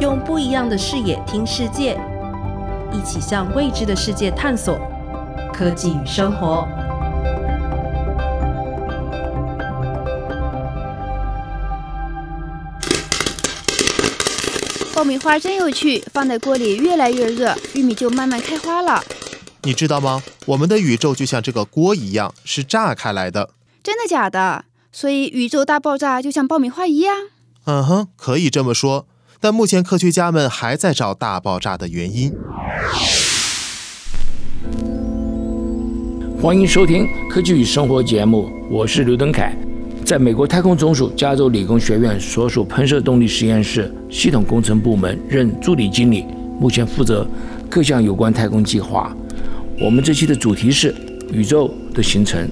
用不一样的视野听世界，一起向未知的世界探索。科技与生活。爆米花真有趣，放在锅里越来越热，玉米就慢慢开花了。你知道吗？我们的宇宙就像这个锅一样，是炸开来的。真的假的？所以宇宙大爆炸就像爆米花一样？嗯哼，可以这么说。但目前科学家们还在找大爆炸的原因。欢迎收听《科技与生活》节目，我是刘登凯，在美国太空总署加州理工学院所属喷射动力实验室系统工程部门任助理经理，目前负责各项有关太空计划。我们这期的主题是宇宙的形成。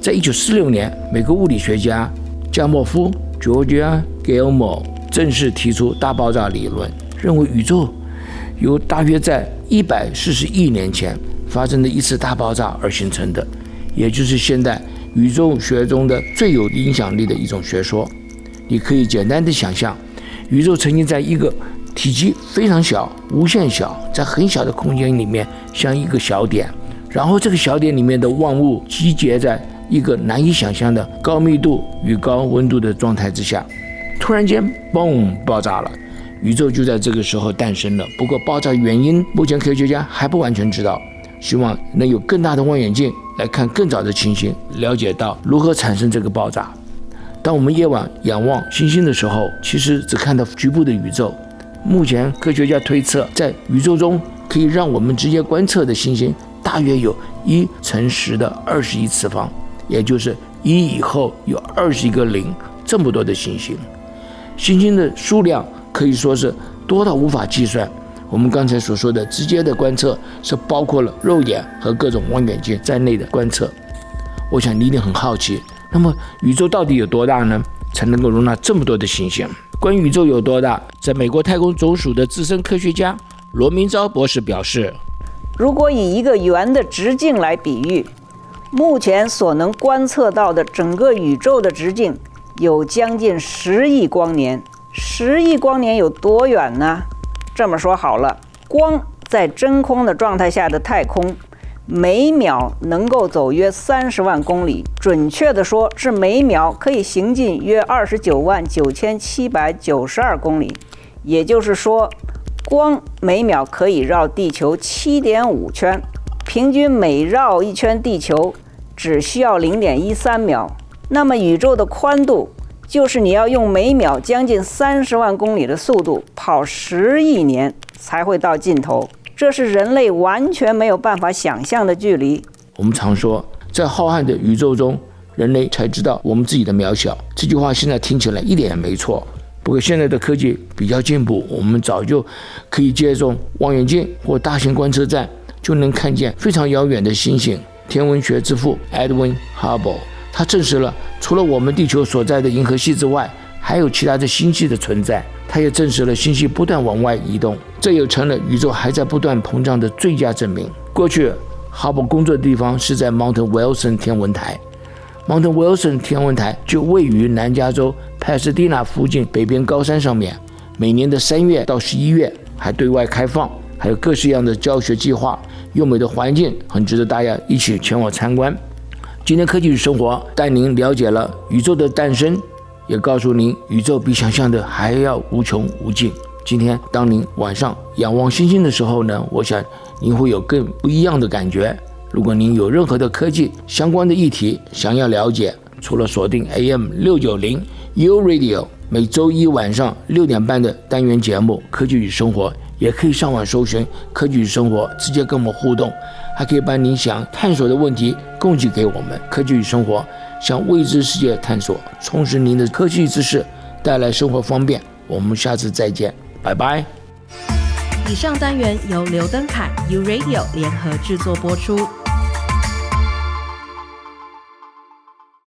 在一九四六年，美国物理学家加莫夫 （Georgia Gilmore） 正式提出大爆炸理论，认为宇宙由大约在一百四十亿年前发生的一次大爆炸而形成的，也就是现代宇宙学中的最有影响力的一种学说。你可以简单的想象，宇宙曾经在一个体积非常小、无限小，在很小的空间里面，像一个小点，然后这个小点里面的万物集结在一个难以想象的高密度与高温度的状态之下，突然间，嘣，爆炸了，宇宙就在这个时候诞生了。不过，爆炸原因目前科学家还不完全知道，希望能有更大的望远镜来看更早的情形，了解到如何产生这个爆炸。当我们夜晚仰望星星的时候，其实只看到局部的宇宙。目前科学家推测，在宇宙中可以让我们直接观测的星星，大约有一乘十的二十一次方，也就是一以后有二十一个零这么多的星星。星星的数量可以说是多到无法计算。我们刚才所说的直接的观测，是包括了肉眼和各种望远镜在内的观测。我想你一定很好奇，那么宇宙到底有多大呢？才能够容纳这么多的星星？关于宇宙有多大，在美国太空总署的资深科学家罗明昭博士表示：“如果以一个圆的直径来比喻，目前所能观测到的整个宇宙的直径有将近十亿光年。十亿光年有多远呢？这么说好了，光在真空的状态下的太空。”每秒能够走约三十万公里，准确的说是每秒可以行进约二十九万九千七百九十二公里。也就是说，光每秒可以绕地球七点五圈，平均每绕一圈地球只需要零点一三秒。那么宇宙的宽度，就是你要用每秒将近三十万公里的速度跑十亿年才会到尽头。这是人类完全没有办法想象的距离。我们常说，在浩瀚的宇宙中，人类才知道我们自己的渺小。这句话现在听起来一点也没错。不过现在的科技比较进步，我们早就可以借助望远镜或大型观测站，就能看见非常遥远的星星。天文学之父 Edwin Hubble，他证实了除了我们地球所在的银河系之外，还有其他的星系的存在。他也证实了星系不断往外移动，这又成了宇宙还在不断膨胀的最佳证明。过去，哈勃工作的地方是在 Mount Wilson 天文台，Mount Wilson 天文台就位于南加州帕斯蒂纳附近北边高山上面。每年的三月到十一月还对外开放，还有各式样的教学计划。优美的环境很值得大家一起前往参观。今天科技与生活带您了解了宇宙的诞生。也告诉您，宇宙比想象的还要无穷无尽。今天，当您晚上仰望星星的时候呢，我想您会有更不一样的感觉。如果您有任何的科技相关的议题想要了解，除了锁定 AM 六九零 U Radio 每周一晚上六点半的单元节目《科技与生活》，也可以上网搜寻“科技与生活”，直接跟我们互动，还可以把您想探索的问题供给给我们“科技与生活”。向未知世界探索，充实您的科技知识，带来生活方便。我们下次再见，拜拜。以上单元由刘登凯 U Radio 联合制作播出。